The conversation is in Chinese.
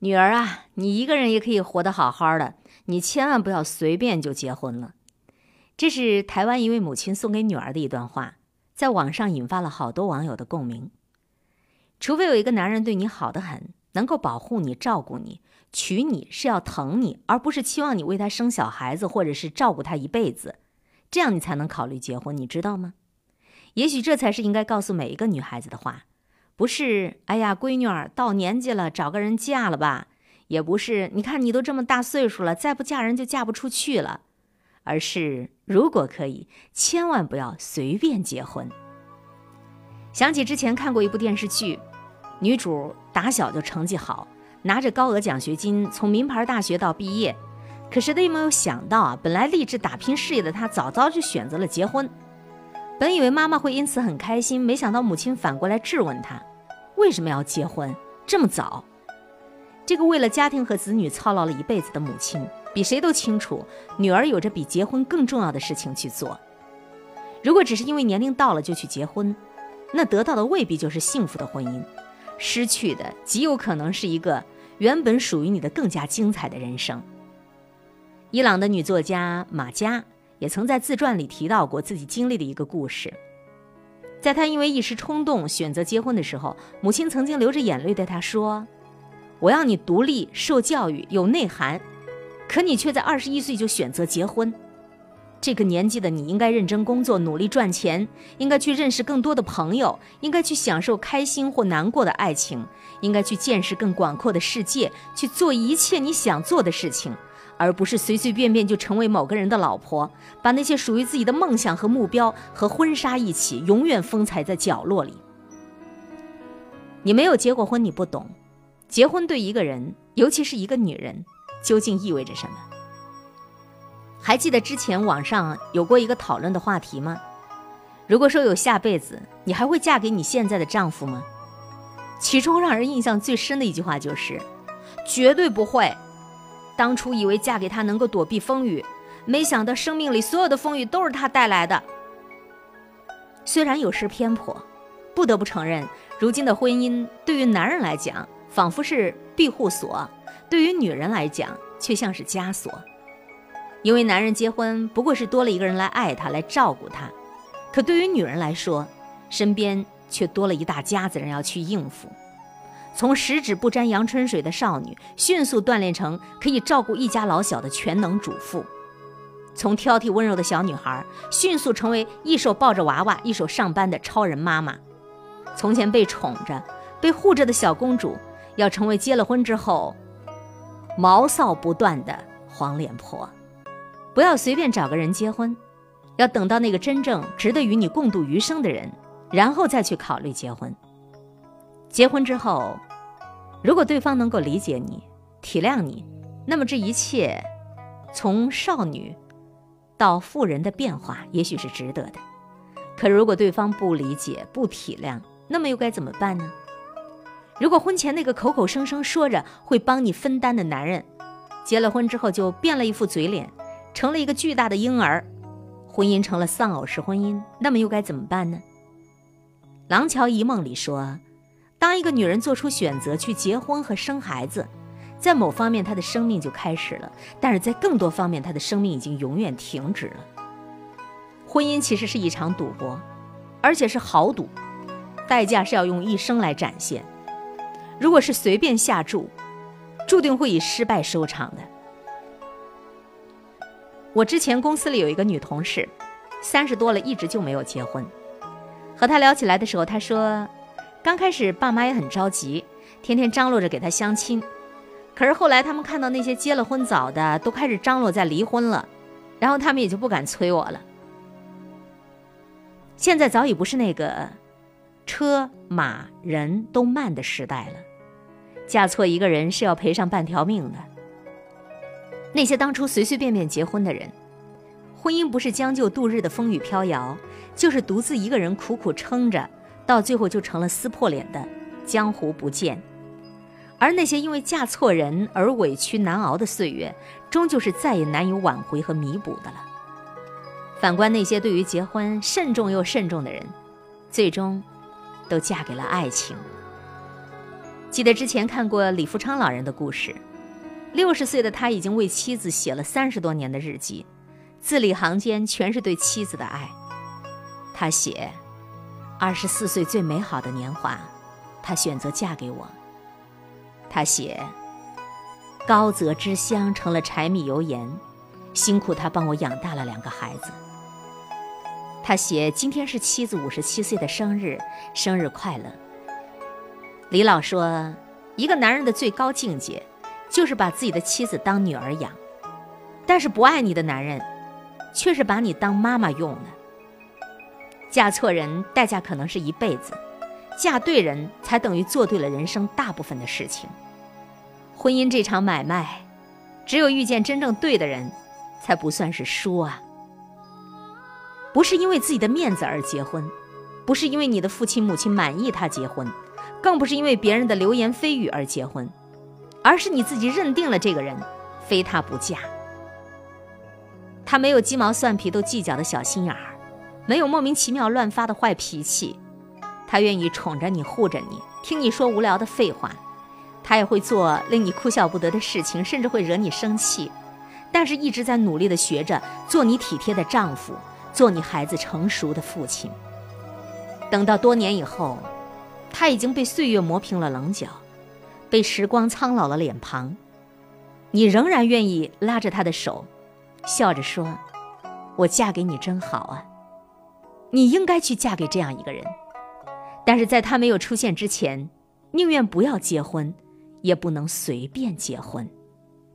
女儿啊，你一个人也可以活得好好的，你千万不要随便就结婚了。”这是台湾一位母亲送给女儿的一段话，在网上引发了好多网友的共鸣。除非有一个男人对你好得很，能够保护你、照顾你，娶你是要疼你，而不是期望你为他生小孩子或者是照顾他一辈子，这样你才能考虑结婚，你知道吗？也许这才是应该告诉每一个女孩子的话，不是“哎呀，闺女儿到年纪了，找个人嫁了吧”，也不是“你看你都这么大岁数了，再不嫁人就嫁不出去了”，而是如果可以，千万不要随便结婚。想起之前看过一部电视剧。女主打小就成绩好，拿着高额奖学金，从名牌大学到毕业。可是她也没有想到啊，本来立志打拼事业的她，早早就选择了结婚。本以为妈妈会因此很开心，没想到母亲反过来质问她：为什么要结婚这么早？这个为了家庭和子女操劳了一辈子的母亲，比谁都清楚，女儿有着比结婚更重要的事情去做。如果只是因为年龄到了就去结婚，那得到的未必就是幸福的婚姻。失去的极有可能是一个原本属于你的更加精彩的人生。伊朗的女作家马佳也曾在自传里提到过自己经历的一个故事。在他因为一时冲动选择结婚的时候，母亲曾经流着眼泪对他说：“我要你独立、受教育、有内涵，可你却在二十一岁就选择结婚。”这个年纪的你应该认真工作，努力赚钱，应该去认识更多的朋友，应该去享受开心或难过的爱情，应该去见识更广阔的世界，去做一切你想做的事情，而不是随随便便就成为某个人的老婆，把那些属于自己的梦想和目标和婚纱一起，永远封藏在角落里。你没有结过婚，你不懂，结婚对一个人，尤其是一个女人，究竟意味着什么。还记得之前网上有过一个讨论的话题吗？如果说有下辈子，你还会嫁给你现在的丈夫吗？其中让人印象最深的一句话就是：“绝对不会。”当初以为嫁给他能够躲避风雨，没想到生命里所有的风雨都是他带来的。虽然有失偏颇，不得不承认，如今的婚姻对于男人来讲仿佛是庇护所，对于女人来讲却像是枷锁。因为男人结婚不过是多了一个人来爱他、来照顾他，可对于女人来说，身边却多了一大家子人要去应付。从十指不沾阳春水的少女，迅速锻炼成可以照顾一家老小的全能主妇；从挑剔温柔的小女孩，迅速成为一手抱着娃娃、一手上班的超人妈妈；从前被宠着、被护着的小公主，要成为结了婚之后毛躁不断的黄脸婆。不要随便找个人结婚，要等到那个真正值得与你共度余生的人，然后再去考虑结婚。结婚之后，如果对方能够理解你、体谅你，那么这一切，从少女到妇人的变化，也许是值得的。可如果对方不理解、不体谅，那么又该怎么办呢？如果婚前那个口口声声说着会帮你分担的男人，结了婚之后就变了一副嘴脸。成了一个巨大的婴儿，婚姻成了丧偶式婚姻，那么又该怎么办呢？《廊桥遗梦》里说，当一个女人做出选择去结婚和生孩子，在某方面她的生命就开始了，但是在更多方面她的生命已经永远停止了。婚姻其实是一场赌博，而且是豪赌，代价是要用一生来展现。如果是随便下注，注定会以失败收场的。我之前公司里有一个女同事，三十多了，一直就没有结婚。和她聊起来的时候，她说，刚开始爸妈也很着急，天天张罗着给他相亲。可是后来他们看到那些结了婚早的都开始张罗在离婚了，然后他们也就不敢催我了。现在早已不是那个车马人都慢的时代了，嫁错一个人是要赔上半条命的。那些当初随随便便结婚的人，婚姻不是将就度日的风雨飘摇，就是独自一个人苦苦撑着，到最后就成了撕破脸的江湖不见。而那些因为嫁错人而委屈难熬的岁月，终究是再也难以挽回和弥补的了。反观那些对于结婚慎重又慎重的人，最终都嫁给了爱情。记得之前看过李富昌老人的故事，六十岁的他已经为妻子写了三十多年的日记，字里行间全是对妻子的爱。他写：二十四岁最美好的年华，他选择嫁给我。他写：高泽之乡成了柴米油盐，辛苦他帮我养大了两个孩子。他写：今天是妻子五十七岁的生日，生日快乐。李老说，一个男人的最高境界，就是把自己的妻子当女儿养，但是不爱你的男人，却是把你当妈妈用的。嫁错人，代价可能是一辈子。嫁对人才等于做对了人生大部分的事情。婚姻这场买卖，只有遇见真正对的人，才不算是输啊。不是因为自己的面子而结婚，不是因为你的父亲母亲满意他结婚，更不是因为别人的流言蜚语而结婚，而是你自己认定了这个人，非他不嫁。他没有鸡毛蒜皮都计较的小心眼儿，没有莫名其妙乱发的坏脾气。他愿意宠着你，护着你，听你说无聊的废话，他也会做令你哭笑不得的事情，甚至会惹你生气，但是一直在努力的学着做你体贴的丈夫，做你孩子成熟的父亲。等到多年以后，他已经被岁月磨平了棱角，被时光苍老了脸庞，你仍然愿意拉着他的手，笑着说：“我嫁给你真好啊！你应该去嫁给这样一个人。”但是在他没有出现之前，宁愿不要结婚，也不能随便结婚。